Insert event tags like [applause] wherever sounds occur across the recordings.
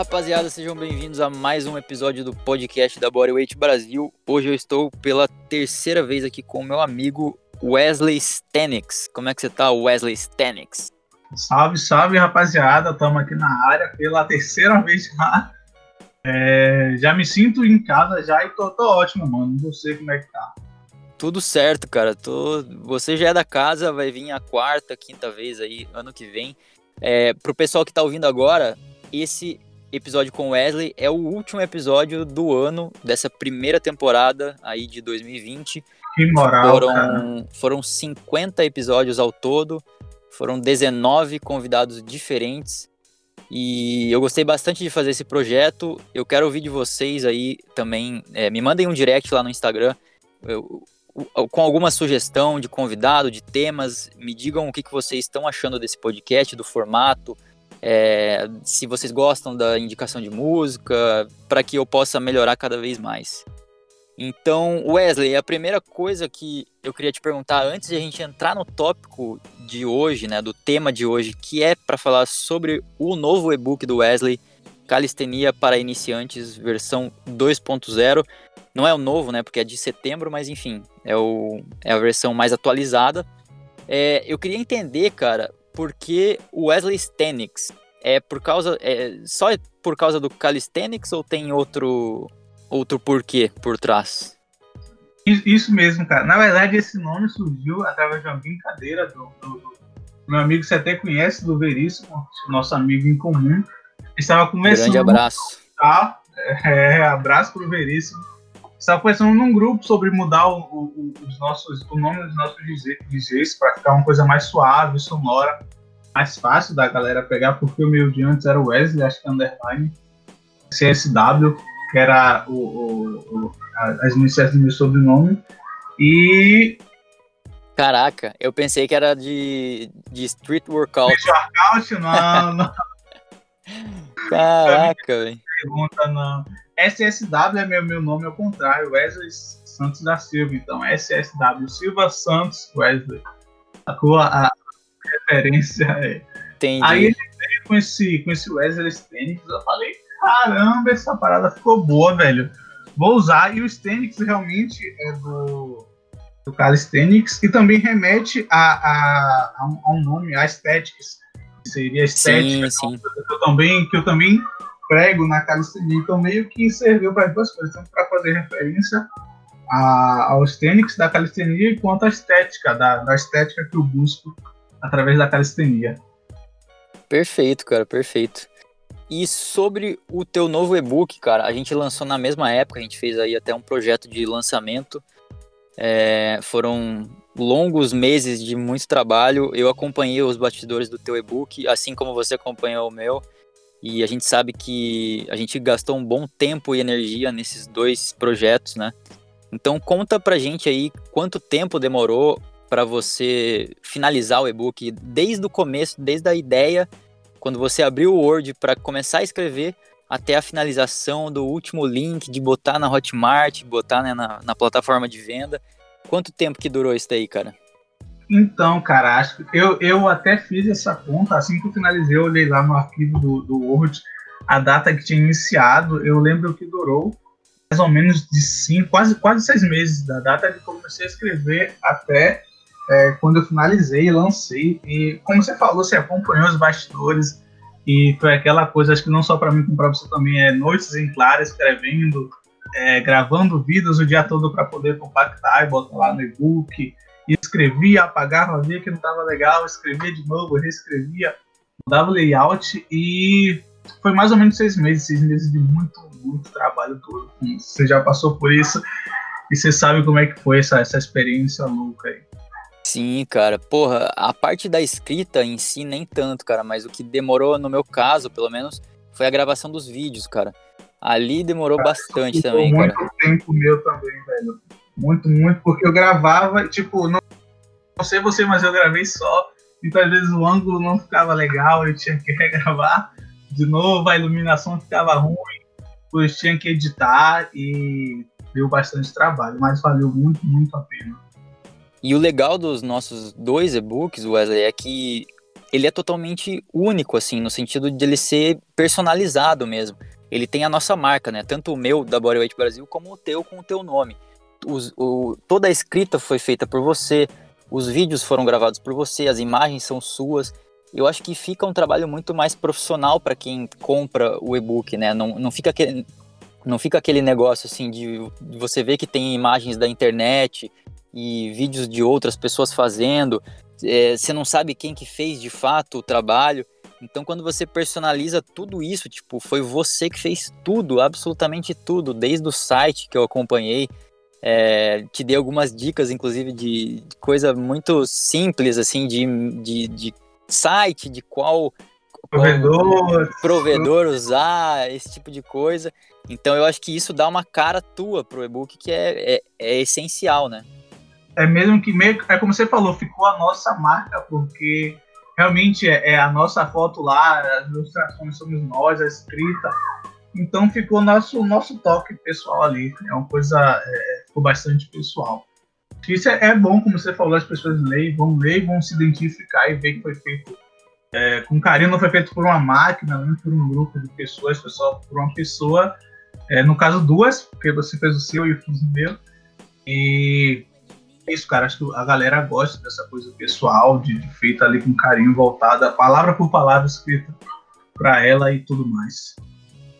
rapaziada, sejam bem-vindos a mais um episódio do podcast da Bodyweight Brasil. Hoje eu estou pela terceira vez aqui com o meu amigo Wesley Stenix. Como é que você tá, Wesley Stenix? Salve, salve, rapaziada. Estamos aqui na área pela terceira vez já. É, já me sinto em casa já e tô, tô ótimo, mano. Não sei como é que tá. Tudo certo, cara. Tô... Você já é da casa, vai vir a quarta, quinta vez aí, ano que vem. É, pro pessoal que tá ouvindo agora, esse episódio com Wesley é o último episódio do ano, dessa primeira temporada aí de 2020. Que moral, foram, cara. foram 50 episódios ao todo, foram 19 convidados diferentes. E eu gostei bastante de fazer esse projeto. Eu quero ouvir de vocês aí também. É, me mandem um direct lá no Instagram eu, com alguma sugestão de convidado, de temas. Me digam o que, que vocês estão achando desse podcast, do formato. É, se vocês gostam da indicação de música, para que eu possa melhorar cada vez mais. Então, Wesley, a primeira coisa que eu queria te perguntar antes de a gente entrar no tópico de hoje, né, do tema de hoje, que é para falar sobre o novo e-book do Wesley, Calistenia para Iniciantes, versão 2.0. Não é o novo, né, porque é de setembro, mas enfim, é, o, é a versão mais atualizada. É, eu queria entender, cara, por que o Wesley Stenix? É por causa, é, só por causa do Calisthenics ou tem outro outro porquê por trás? Isso mesmo, cara. Na verdade, esse nome surgiu através de uma brincadeira do, do, do meu amigo, você até conhece, do Veríssimo, nosso amigo em comum. Estava começando. Grande abraço. Tá? É, abraço pro Veríssimo. Estava conversando num grupo sobre mudar o, o, os nossos, o nome dos nossos DJs para ficar uma coisa mais suave, sonora, mais fácil da galera pegar, porque o meu de antes era o Wesley, acho que é underline, CSW que era o, o as iniciais do meu sobrenome. E. Caraca, eu pensei que era de, de Street Workout. Street Workout, não, não. [laughs] Caraca, velho. Pergunta, não. SSW é meu, meu nome ao contrário, Wesley Santos da Silva. Então, SSW Silva Santos Wesley. A, a, a referência é. Entendi. Aí ele veio com esse, com esse Wesley Stenix, eu falei, caramba, essa parada ficou boa, velho. Vou usar. E o Stenix realmente é do, do Calisthenics e também remete a, a, a, um, nome, a Aesthetics. Seria estética, sim, sim. Que, eu também, que eu também prego na calistenia. Então, meio que serviu para as duas coisas, tanto para fazer referência a, ao Stenix da calistenia quanto à estética, da, da estética que eu busco através da calistenia. Perfeito, cara, perfeito. E sobre o teu novo e-book, cara, a gente lançou na mesma época, a gente fez aí até um projeto de lançamento. É, foram longos meses de muito trabalho. Eu acompanhei os bastidores do teu e-book, assim como você acompanhou o meu. E a gente sabe que a gente gastou um bom tempo e energia nesses dois projetos, né? Então conta pra gente aí quanto tempo demorou para você finalizar o e-book desde o começo, desde a ideia quando você abriu o Word para começar a escrever até a finalização do último link, de botar na Hotmart, botar né, na, na, plataforma de venda. Quanto tempo que durou isso daí, cara? Então, cara, acho que eu, eu até fiz essa conta, assim que eu finalizei, eu olhei lá no arquivo do, do Word a data que tinha iniciado, eu lembro que durou mais ou menos de cinco, quase, quase seis meses, da data que comecei a escrever até é, quando eu finalizei, lancei, e como você falou, você acompanhou os bastidores, e foi aquela coisa, acho que não só para mim, como para você também, é noites em claro, escrevendo, é, gravando vídeos o dia todo para poder compactar e botar lá no e-book, e escrevia, apagava, via que não estava legal, escrevia de novo, reescrevia, dava layout, e foi mais ou menos seis meses, seis meses de muito, muito trabalho todo. Você já passou por isso, e você sabe como é que foi essa, essa experiência louca aí. Sim, cara. Porra, a parte da escrita em si nem tanto, cara, mas o que demorou no meu caso, pelo menos, foi a gravação dos vídeos, cara. Ali demorou cara, bastante também, muito cara. Muito tempo meu também, velho. Muito, muito, porque eu gravava, tipo, não, não sei você, mas eu gravei só. Então, às vezes, o ângulo não ficava legal, eu tinha que [laughs] regravar de novo, a iluminação ficava ruim, depois tinha que editar e deu bastante trabalho, mas valeu muito, muito a pena. E o legal dos nossos dois e-books, Wesley, é que ele é totalmente único, assim, no sentido de ele ser personalizado mesmo. Ele tem a nossa marca, né? Tanto o meu, da Bodyweight Brasil, como o teu, com o teu nome. Os, o, toda a escrita foi feita por você, os vídeos foram gravados por você, as imagens são suas. Eu acho que fica um trabalho muito mais profissional para quem compra o e-book, né? Não, não, fica aquele, não fica aquele negócio assim de, você ver que tem imagens da internet e vídeos de outras pessoas fazendo é, você não sabe quem que fez de fato o trabalho. Então, quando você personaliza tudo isso, tipo, foi você que fez tudo, absolutamente tudo, desde o site que eu acompanhei. É, te dei algumas dicas, inclusive, de, de coisa muito simples, assim, de, de, de site, de qual, provedor. provedor usar, esse tipo de coisa. Então, eu acho que isso dá uma cara tua pro e-book que é, é, é essencial, né? é mesmo que meio é como você falou, ficou a nossa marca, porque realmente é, é a nossa foto lá, as ilustrações somos nós, a escrita. Então ficou nosso nosso toque pessoal ali. É uma coisa é, ficou bastante pessoal. Isso é, é, bom, como você falou, as pessoas leem, vão ler, vão se identificar e ver que foi feito é, com carinho, não foi feito por uma máquina, não por um grupo de pessoas, foi só por uma pessoa. É, no caso, duas, porque você fez o seu e eu fiz o meu. E isso, cara. Acho que a galera gosta dessa coisa pessoal, de, de feita ali com carinho, voltada, palavra por palavra escrita para ela e tudo mais.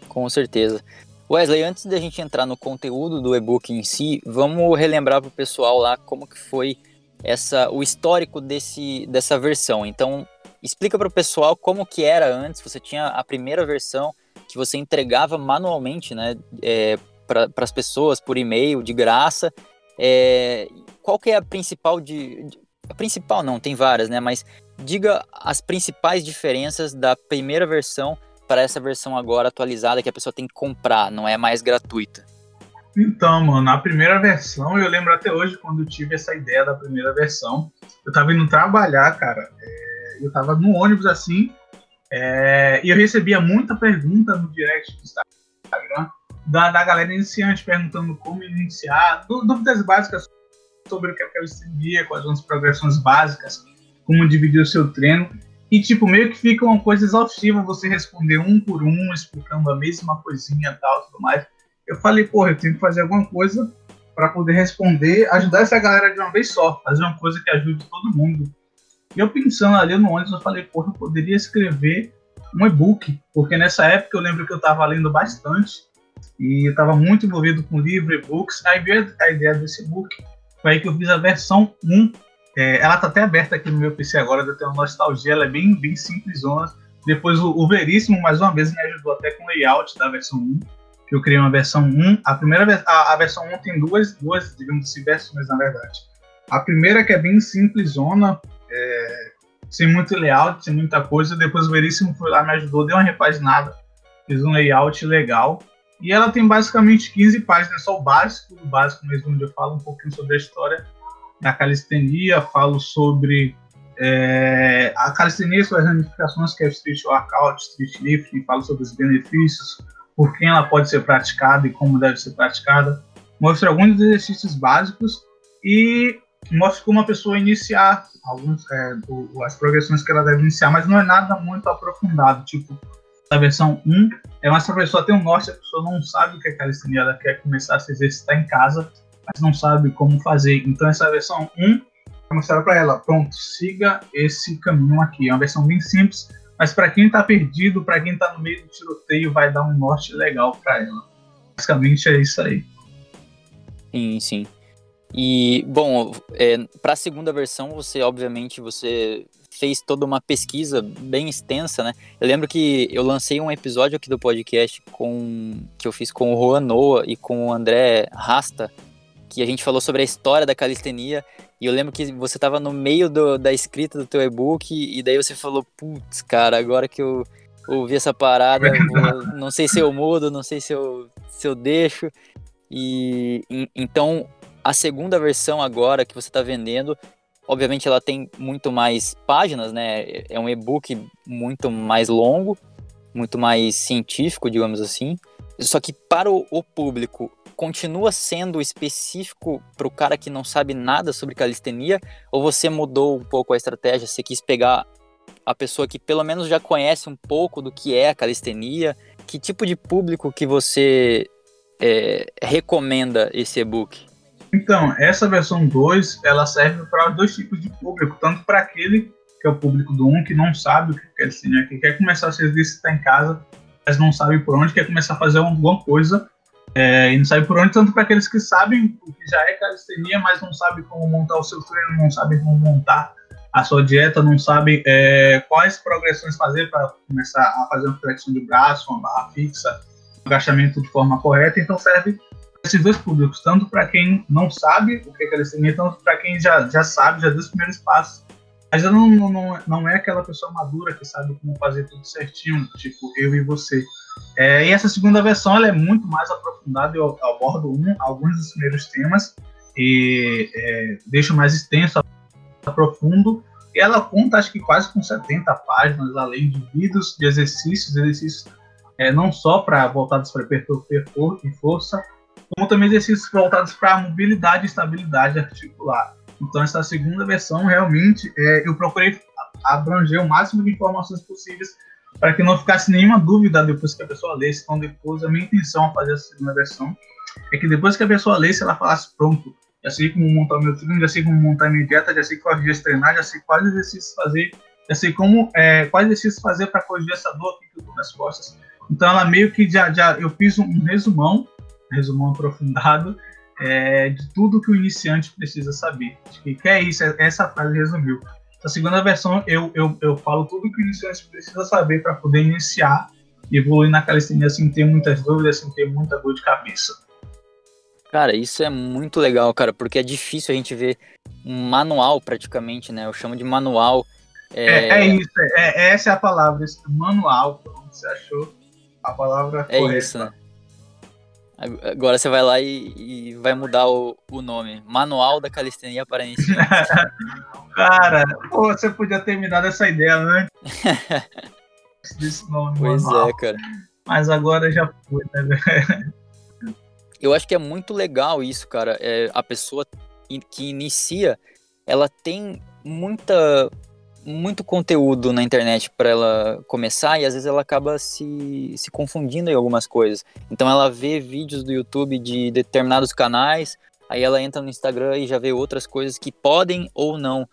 Com certeza. Wesley, antes da gente entrar no conteúdo do e-book em si, vamos relembrar para o pessoal lá como que foi essa, o histórico desse, dessa versão. Então, explica para o pessoal como que era antes. Você tinha a primeira versão que você entregava manualmente, né, é, para as pessoas por e-mail de graça. É, qual que é a principal de, de, a principal não, tem várias, né? Mas diga as principais diferenças da primeira versão para essa versão agora atualizada que a pessoa tem que comprar, não é mais gratuita. Então, mano, a primeira versão, eu lembro até hoje quando eu tive essa ideia da primeira versão, eu tava indo trabalhar, cara, é, eu tava no ônibus assim, é, e eu recebia muita pergunta no direct do Instagram da, da galera iniciante perguntando como iniciar, dúvidas básicas sobre o que é calistenia, quais são as progressões básicas, como dividir o seu treino. E, tipo, meio que fica uma coisa exaustiva você responder um por um, explicando a mesma coisinha e tal, tudo mais. Eu falei, porra, eu tenho que fazer alguma coisa para poder responder, ajudar essa galera de uma vez só, fazer uma coisa que ajude todo mundo. E eu pensando ali no ônibus, eu falei, porra, eu poderia escrever um e-book, porque nessa época eu lembro que eu estava lendo bastante e eu estava muito envolvido com livro, e-books. Aí veio a ideia desse e-book foi aí que eu fiz a versão 1. É, ela tá até aberta aqui no meu PC agora, eu tenho nostalgia, ela é bem, bem simples. Depois o, o, Veríssimo, mais uma vez, me ajudou até com o layout da versão 1, que eu criei uma versão 1. A primeira a, a versão 1 tem duas, duas, digamos assim, versões, na verdade. A primeira que é bem simplesona, é, sem muito layout, sem muita coisa. Depois o Veríssimo foi lá, me ajudou, deu uma repaginada, fez um layout legal. E ela tem basicamente 15 páginas, só o básico, o básico mesmo, onde eu falo um pouquinho sobre a história da calistenia, falo sobre é, a calistenia, suas ramificações, que é o street workout, street lifting, falo sobre os benefícios, por quem ela pode ser praticada e como deve ser praticada. Mostro alguns exercícios básicos e mostro como a pessoa iniciar alguns, é, as progressões que ela deve iniciar, mas não é nada muito aprofundado, tipo a versão 1 é mais para a pessoa ter um norte, a pessoa não sabe o que é calistenia, ela quer começar a se exercitar em casa, mas não sabe como fazer. Então essa versão 1 vai mostrar para ela, pronto, siga esse caminho aqui. É uma versão bem simples, mas para quem está perdido, para quem está no meio do tiroteio, vai dar um norte legal para ela. Basicamente é isso aí. Sim, sim. E, bom, é, para a segunda versão, você, obviamente, você fez toda uma pesquisa bem extensa, né? Eu lembro que eu lancei um episódio aqui do podcast com que eu fiz com o Juan Noah e com o André Rasta, que a gente falou sobre a história da calistenia. E eu lembro que você estava no meio do, da escrita do teu e-book e daí você falou, putz, cara, agora que eu ouvi essa parada, vou, [laughs] não sei se eu mudo, não sei se eu, se eu deixo. E, e então a segunda versão agora que você está vendendo Obviamente ela tem muito mais páginas, né? É um e-book muito mais longo, muito mais científico, digamos assim. Só que para o, público continua sendo específico para o cara que não sabe nada sobre calistenia? Ou você mudou um pouco a estratégia? Você quis pegar a pessoa que pelo menos já conhece um pouco do que é a calistenia? Que tipo de público que você é, recomenda esse e-book? Então, essa versão 2, ela serve para dois tipos de público, tanto para aquele que é o público do 1, um, que não sabe o que quer calistenia, que quer começar a se exercitar em casa, mas não sabe por onde, quer começar a fazer alguma coisa é, e não sabe por onde, tanto para aqueles que sabem o que já é calistenia, mas não sabem como montar o seu treino, não sabem como montar a sua dieta, não sabem é, quais progressões fazer para começar a fazer uma flexão de braço, uma barra fixa, um agachamento de forma correta. Então serve para esses dois públicos, tanto para quem não sabe o que é calistenia, tanto para quem já, já sabe, já deu os primeiros passos. Mas não, não, não é aquela pessoa madura que sabe como fazer tudo certinho, tipo eu e você. É, e essa segunda versão ela é muito mais aprofundada, eu abordo um, alguns dos primeiros temas e é, deixo mais extenso, aprofundo. E ela conta, acho que quase com 70 páginas, além de vídeos de exercícios, exercícios é, não só para voltados para hipertrofia e força, como também exercícios voltados para mobilidade e estabilidade articular. Então, essa segunda versão, realmente, é, eu procurei abranger o máximo de informações possíveis para que não ficasse nenhuma dúvida depois que a pessoa lesse. Então, depois, a minha intenção ao fazer essa segunda versão é que depois que a pessoa lesse, ela falasse: pronto, já sei como montar meu treino, já sei como montar minha dieta, já sei quais dias treinar, já sei quais exercícios fazer, já sei como, é, quais exercícios fazer para corrigir essa dor aqui que eu tô nas costas. Então, ela meio que já, já eu fiz um resumão, resumão aprofundado, é, de tudo que o iniciante precisa saber. Acho que, é isso, é, essa frase resumiu. Na segunda versão, eu, eu, eu falo tudo que o iniciante precisa saber para poder iniciar e evoluir na calistenia sem ter muitas dúvidas, sem ter muita dor de cabeça. Cara, isso é muito legal, cara, porque é difícil a gente ver um manual praticamente, né? Eu chamo de manual. É, é, é isso, é, é, essa é a palavra, esse manual, como você achou a palavra é correta. isso, né? Agora você vai lá e, e vai mudar o, o, nome. Manual da Calistenia para Iniciantes. [laughs] Cara, pô, você podia ter me dado essa ideia antes desse nome. Pois manual. é, cara. Mas agora já foi, né, Eu acho que é muito legal isso, cara. É, a pessoa que inicia, ela tem muita muito conteúdo na internet para ela começar e às vezes ela acaba se, se confundindo em algumas coisas. Então ela vê vídeos do YouTube de determinados canais, aí ela entra no Instagram e já vê outras coisas que podem ou não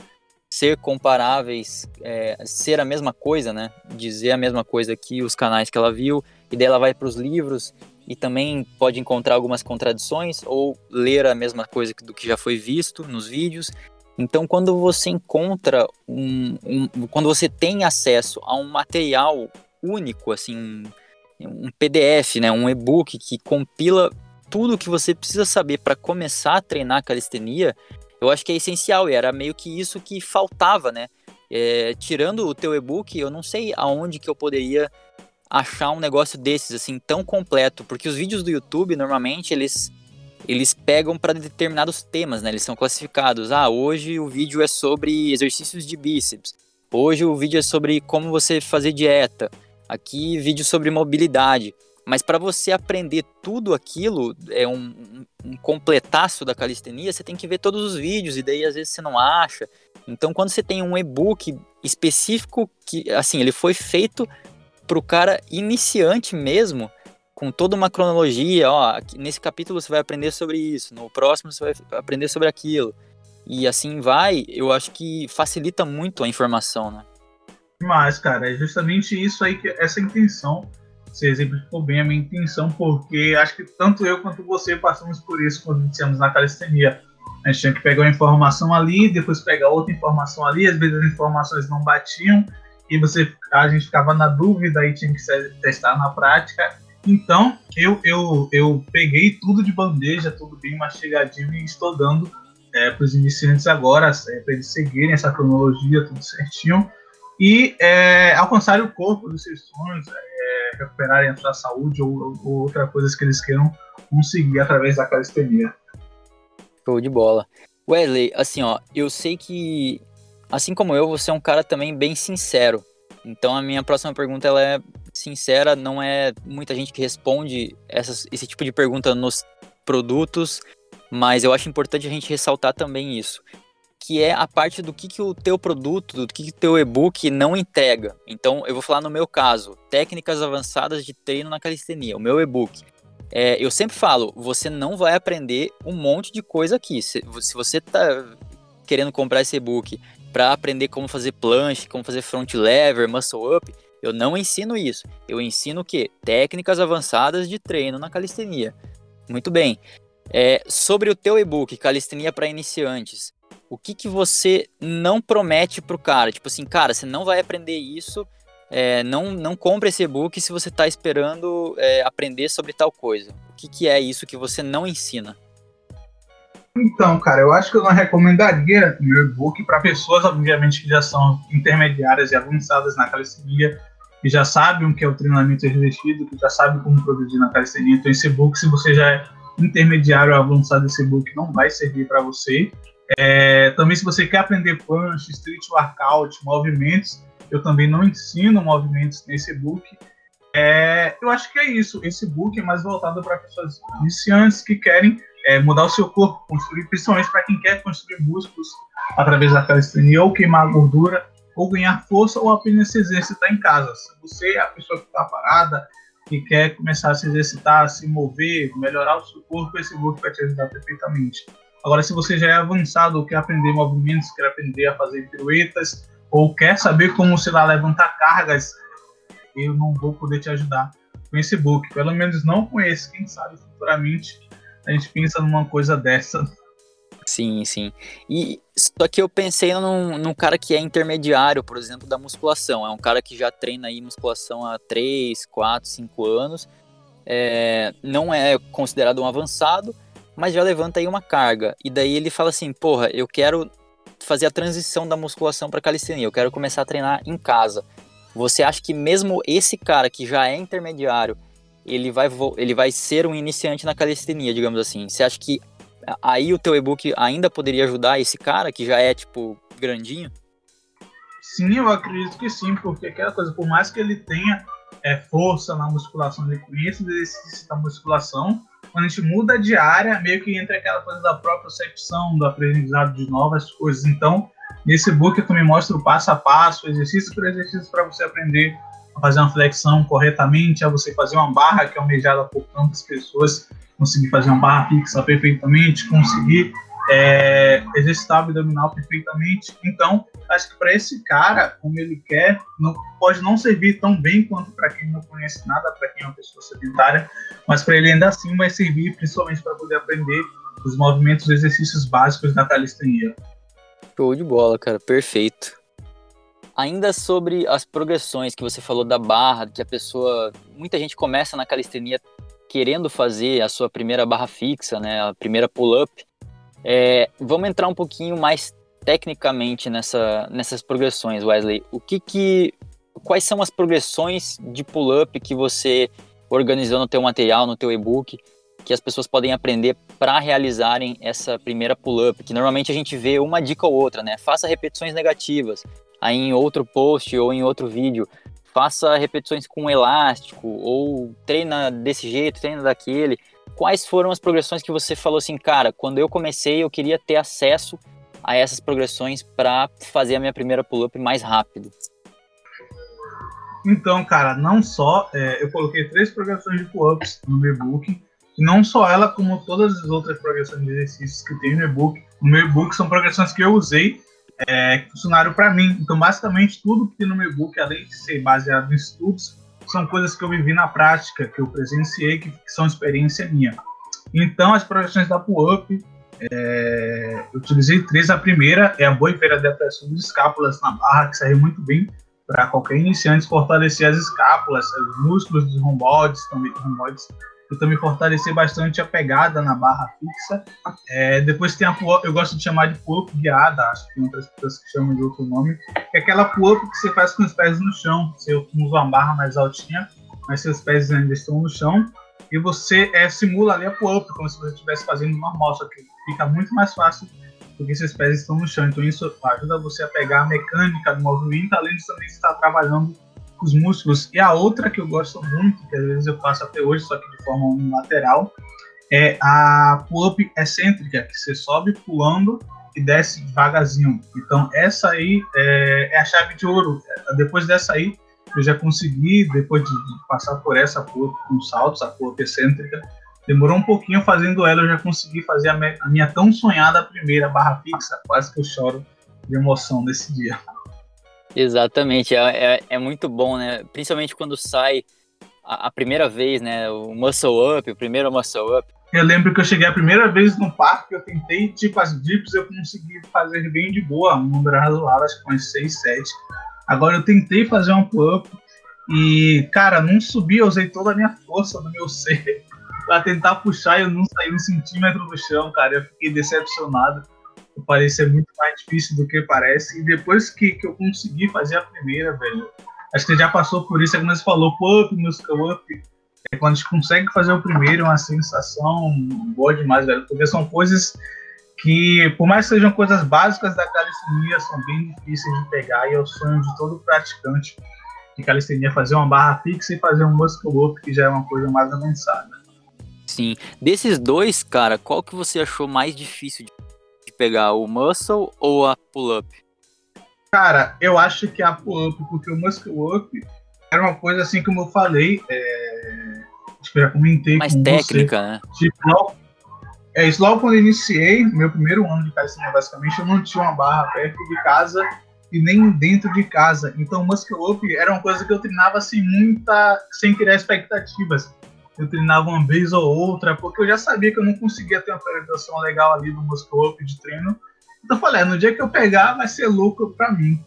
ser comparáveis, é, ser a mesma coisa, né? Dizer a mesma coisa que os canais que ela viu, e daí ela vai para os livros e também pode encontrar algumas contradições ou ler a mesma coisa do que já foi visto nos vídeos. Então, quando você encontra um, um, quando você tem acesso a um material único, assim, um, um PDF, né, um e-book que compila tudo o que você precisa saber para começar a treinar calistenia, eu acho que é essencial. E era meio que isso que faltava, né? É, tirando o teu e-book, eu não sei aonde que eu poderia achar um negócio desses assim tão completo, porque os vídeos do YouTube normalmente eles eles pegam para determinados temas, né? Eles são classificados. Ah, hoje o vídeo é sobre exercícios de bíceps. Hoje o vídeo é sobre como você fazer dieta. Aqui vídeo sobre mobilidade. Mas para você aprender tudo aquilo, é um, um, completaço da calistenia, você tem que ver todos os vídeos e daí às vezes você não acha. Então quando você tem um e-book específico que assim, ele foi feito para o cara iniciante mesmo, com toda uma cronologia, ó, nesse capítulo você vai aprender sobre isso, no próximo você vai aprender sobre aquilo. E assim vai, eu acho que facilita muito a informação, né? Mas, cara, é justamente isso aí, que essa intenção, você exemplificou bem a minha intenção, porque acho que tanto eu quanto você passamos por isso quando iniciamos na calistenia. A gente tinha que pegar uma informação ali, depois pegar outra informação ali, às vezes as informações não batiam, e você, a gente ficava na dúvida e tinha que testar na prática. Então, eu, eu, eu peguei tudo de bandeja, tudo bem mastigadinho e estou dando é, para os iniciantes agora, é, para eles seguirem essa cronologia, tudo certinho, e é, alcançarem o corpo dos seus sonhos, é, recuperarem a sua saúde ou, ou outras coisas que eles queiram conseguir através da calistenia. Show de bola. Wesley, assim, ó, eu sei que, assim como eu, você é um cara também bem sincero. Então a minha próxima pergunta ela é sincera, não é muita gente que responde essas, esse tipo de pergunta nos produtos, mas eu acho importante a gente ressaltar também isso. que é a parte do que, que o teu produto, do que, que o teu e-book não entrega. Então, eu vou falar no meu caso, técnicas avançadas de treino na calistenia, o meu e-book. É, eu sempre falo, você não vai aprender um monte de coisa aqui. Se, se você está querendo comprar esse e-book para aprender como fazer planche, como fazer front lever, muscle up, eu não ensino isso. Eu ensino o quê? Técnicas avançadas de treino na calistenia. Muito bem. É, sobre o teu e-book, Calistenia para Iniciantes, o que, que você não promete pro cara? Tipo assim, cara, você não vai aprender isso, é, não, não compre esse e-book se você está esperando é, aprender sobre tal coisa. O que, que é isso que você não ensina? Então, cara, eu acho que eu não recomendaria meu e-book para pessoas, obviamente, que já são intermediárias e avançadas na calistenia, que já sabem o que é o treinamento exercido, que já sabem como produzir na calistenia. Então, esse e-book, se você já é intermediário avançado, esse e-book não vai servir para você. É, também, se você quer aprender punch, street workout, movimentos, eu também não ensino movimentos nesse e-book. É, eu acho que é isso. Esse book é mais voltado para pessoas iniciantes que querem é, mudar o seu corpo, construir, principalmente para quem quer construir músculos através da calistenia, ou queimar gordura, ou ganhar força, ou apenas se exercitar em casa. Se você é a pessoa que está parada, que quer começar a se exercitar, a se mover, melhorar o seu corpo, esse book vai te ajudar perfeitamente. Agora, se você já é avançado, quer aprender movimentos, quer aprender a fazer piruetas, ou quer saber como, sei lá, levantar cargas, eu não vou poder te ajudar com esse book. Pelo menos não com esse. Quem sabe futuramente a gente pensa numa coisa dessa. Sim, sim. E só que eu pensei num, num cara que é intermediário, por exemplo, da musculação. É um cara que já treina aí musculação há 3, 4, 5 anos. É, não é considerado um avançado, mas já levanta aí uma carga. E daí ele fala assim: porra, eu quero fazer a transição da musculação para calistenia, eu quero começar a treinar em casa. Você acha que mesmo esse cara que já é intermediário, ele vai, ele vai ser um iniciante na calistenia, digamos assim? Você acha que aí o teu e-book ainda poderia ajudar esse cara que já é, tipo, grandinho? Sim, eu acredito que sim, porque aquela coisa, por mais que ele tenha é, força na musculação, ele conheça os da musculação, quando a gente muda de área, meio que entra aquela coisa da própria percepção, do aprendizado de novas coisas. Então, nesse book eu também mostro passo a passo, exercício por exercício, para você aprender fazer uma flexão corretamente, a você fazer uma barra que é almejada por tantas pessoas, conseguir fazer uma barra fixa perfeitamente, conseguir é, exercitar o abdominal perfeitamente. Então, acho que para esse cara, como ele quer, não, pode não servir tão bem quanto para quem não conhece nada, para quem é uma pessoa sedentária, mas para ele ainda assim vai servir principalmente para poder aprender os movimentos e exercícios básicos da calistenia. Show de bola, cara, perfeito. Ainda sobre as progressões que você falou da barra, que a pessoa, muita gente começa na calistenia querendo fazer a sua primeira barra fixa, né, a primeira pull-up, é, vamos entrar um pouquinho mais tecnicamente nessa, nessas progressões, Wesley. O que que, quais são as progressões de pull-up que você organizou no teu material, no teu e-book, que as pessoas podem aprender para realizarem essa primeira pull-up? Que normalmente a gente vê uma dica ou outra, né? Faça repetições negativas. Aí em outro post ou em outro vídeo, faça repetições com elástico ou treina desse jeito, treina daquele quais foram as progressões que você falou assim, cara, quando eu comecei eu queria ter acesso a essas progressões para fazer a minha primeira pull-up mais rápido? Então, cara, não só é, eu coloquei três progressões de pull-ups no meu e-book, e não só ela, como todas as outras progressões de exercícios que tem no e-book. No meu e-book são progressões que eu usei é, que funcionaram para mim. Então, basicamente, tudo que tem no meu e-book, além de ser baseado em estudos, são coisas que eu vivi na prática, que eu presenciei, que, que são experiência minha. Então, as progressões da pull-up, é, eu utilizei três. A primeira é a boa e velha depressão de escápulas na barra, que serve muito bem para qualquer iniciante fortalecer as escápulas, os músculos dos romboides, também, romboides eu também fortalecer bastante a pegada na barra fixa. É, depois tem a pull eu gosto de chamar de pull-up guiada, acho que tem outras pessoas que chamam de outro nome, é aquela pull-up que você faz com os pés no chão. Você usa uma barra mais altinha, mas seus pés ainda estão no chão, e você é, simula ali a pull-up, como se você estivesse fazendo normal, só que fica muito mais fácil porque seus pés estão no chão. Então isso ajuda você a pegar a mecânica do movimento, além de também estar trabalhando os músculos. E a outra que eu gosto muito, que às vezes eu faço até hoje, só que de forma unilateral, é a pull-up excêntrica, que você sobe pulando e desce devagarzinho. Então, essa aí é, é a chave de ouro. Depois dessa aí, eu já consegui, depois de, passar por essa por com saltos, a cor excêntrica, demorou um pouquinho fazendo ela, eu já consegui fazer a, me, a minha tão sonhada primeira barra fixa. Quase que eu choro de emoção nesse dia. Exatamente, é, é, é muito bom, né? Principalmente quando sai a, a, primeira vez, né? O muscle up, o primeiro muscle up. Eu lembro que eu cheguei a primeira vez no parque, eu tentei, tipo, as dips eu consegui fazer bem de boa, um número razoável, acho que umas 6, 7. Agora eu tentei fazer um pull-up e, cara, não subi, eu usei toda a minha força do meu [laughs] ser pra tentar puxar e eu não saí um centímetro do chão, cara. Eu fiquei decepcionado. Parecia muito mais difícil do que parece. E depois que, que eu consegui fazer a primeira, velho, acho que já passou por isso, é como você falou, pop, música up. É quando a gente consegue fazer o primeiro, é uma sensação boa demais, velho. Porque são coisas que, por mais que sejam coisas básicas da calistenia, são bem difíceis de pegar e é o sonho de todo praticante de calistenia fazer uma barra fixa e fazer um muscle up, que já é uma coisa mais avançada. Sim. Desses dois, cara, qual que você achou mais difícil de pegar, o muscle ou a pull-up? Cara, eu acho que a pull-up, porque o muscle up era uma coisa assim como eu falei, é... acho que eu já comentei Mais técnica, você. né? Tipo, logo... é isso, logo quando eu iniciei, meu primeiro ano de calistenia, basicamente, eu não tinha uma barra perto de casa e nem dentro de casa. Então, o muscle up era uma coisa que eu treinava assim, muita, sem criar expectativas eu treinava uma vez ou outra, porque eu já sabia que eu não conseguia ter uma penetração legal ali no muscle up de treino. Então eu falei, é, no dia que eu pegar vai ser lucro para mim.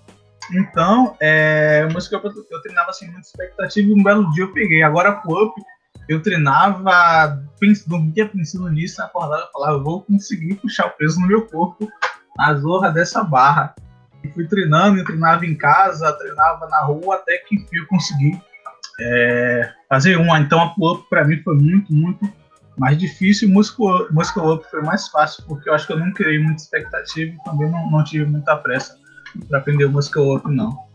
Então, é, o muscle up eu, treinava sem muita expectativa e um belo dia eu peguei. Agora pro up eu treinava, dormia pensando nisso, acordava e falava, vou conseguir puxar o peso no meu corpo na zorra dessa barra. E fui treinando, eu treinava em casa, treinava na rua, até que enfim eu consegui é, fazer uma. Então a pull-up para mim foi muito, muito mais difícil. E muscle, muscle up foi mais fácil, porque eu acho que eu não criei muita expectativa e também não, não tive muita pressa para aprender o muscle up, não.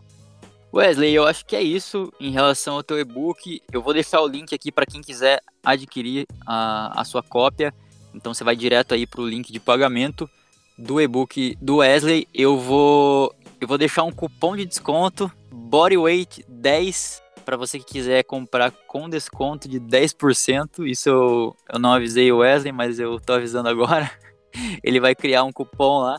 Wesley, eu acho que é isso em relação ao teu e-book. Eu vou deixar o link aqui para quem quiser adquirir a, a sua cópia. Então você vai direto aí para o link de pagamento do e-book do Wesley. Eu vou eu vou deixar um cupom de desconto Bodyweight 10 para você que quiser comprar com desconto de 10%, isso eu, eu não avisei o Wesley, mas eu tô avisando agora. [laughs] Ele vai criar um cupom lá.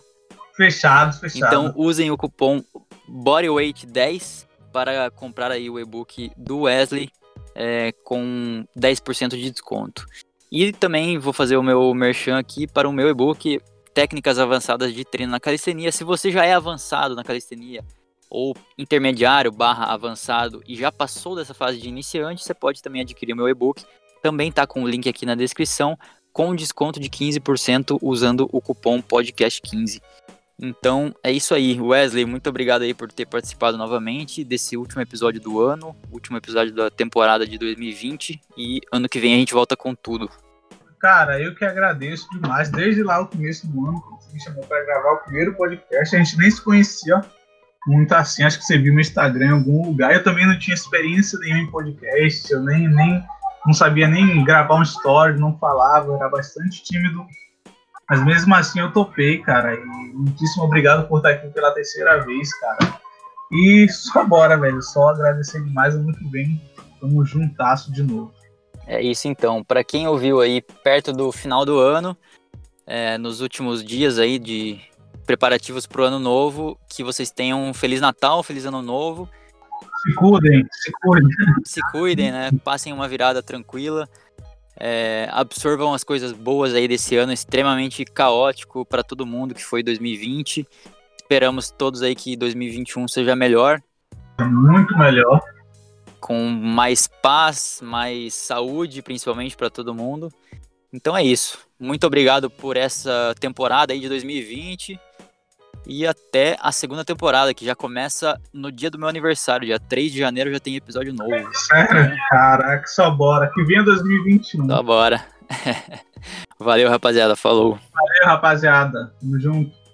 Fechado, fechado. Então usem o cupom Bodyweight10 para comprar aí o e-book do Wesley é, com 10% de desconto. E também vou fazer o meu merchan aqui para o meu e-book Técnicas Avançadas de Treino na Calistenia. Se você já é avançado na calistenia, ou intermediário barra avançado e já passou dessa fase de iniciante, você pode também adquirir o meu e-book. Também tá com o link aqui na descrição, com desconto de 15% usando o cupom podcast15. Então é isso aí, Wesley, muito obrigado aí por ter participado novamente desse último episódio do ano, último episódio da temporada de 2020 e ano que vem a gente volta com tudo. Cara, eu que agradeço demais, desde lá o começo do ano, que você me chamou para gravar o primeiro podcast, a gente nem se conhecia, muito assim. Acho que você viu no Instagram em algum lugar. Eu também não tinha experiência nenhuma em podcast, eu nem, nem não sabia nem gravar um story, não falava, era bastante tímido. Mas mesmo assim eu topei, cara. E muitíssimo obrigado por estar aqui pela terceira vez, cara. E só bora, velho. Só agradecer demais. Ano que vem, tamo juntasso de novo. É isso então. Para quem ouviu aí perto do final do ano, é, nos últimos dias aí de preparativos para o ano novo, que vocês tenham um Feliz Natal, Feliz Ano Novo. Se cuidem, se cuidem. Se cuidem, né? Passem uma virada tranquila. É, absorvam as coisas boas aí desse ano extremamente caótico para todo mundo que foi 2020. Esperamos todos aí que 2021 seja melhor. Muito melhor. Com mais paz, mais saúde, principalmente para todo mundo. Então é isso. Muito obrigado por essa temporada aí de 2020 e até a segunda temporada, que já começa no dia do meu aniversário, dia 3 de janeiro já tem episódio novo. Sério? Caraca, só bora. Que venha 2021. Só bora. [laughs] Valeu, rapaziada. Falou. Valeu, rapaziada. Tamo junto.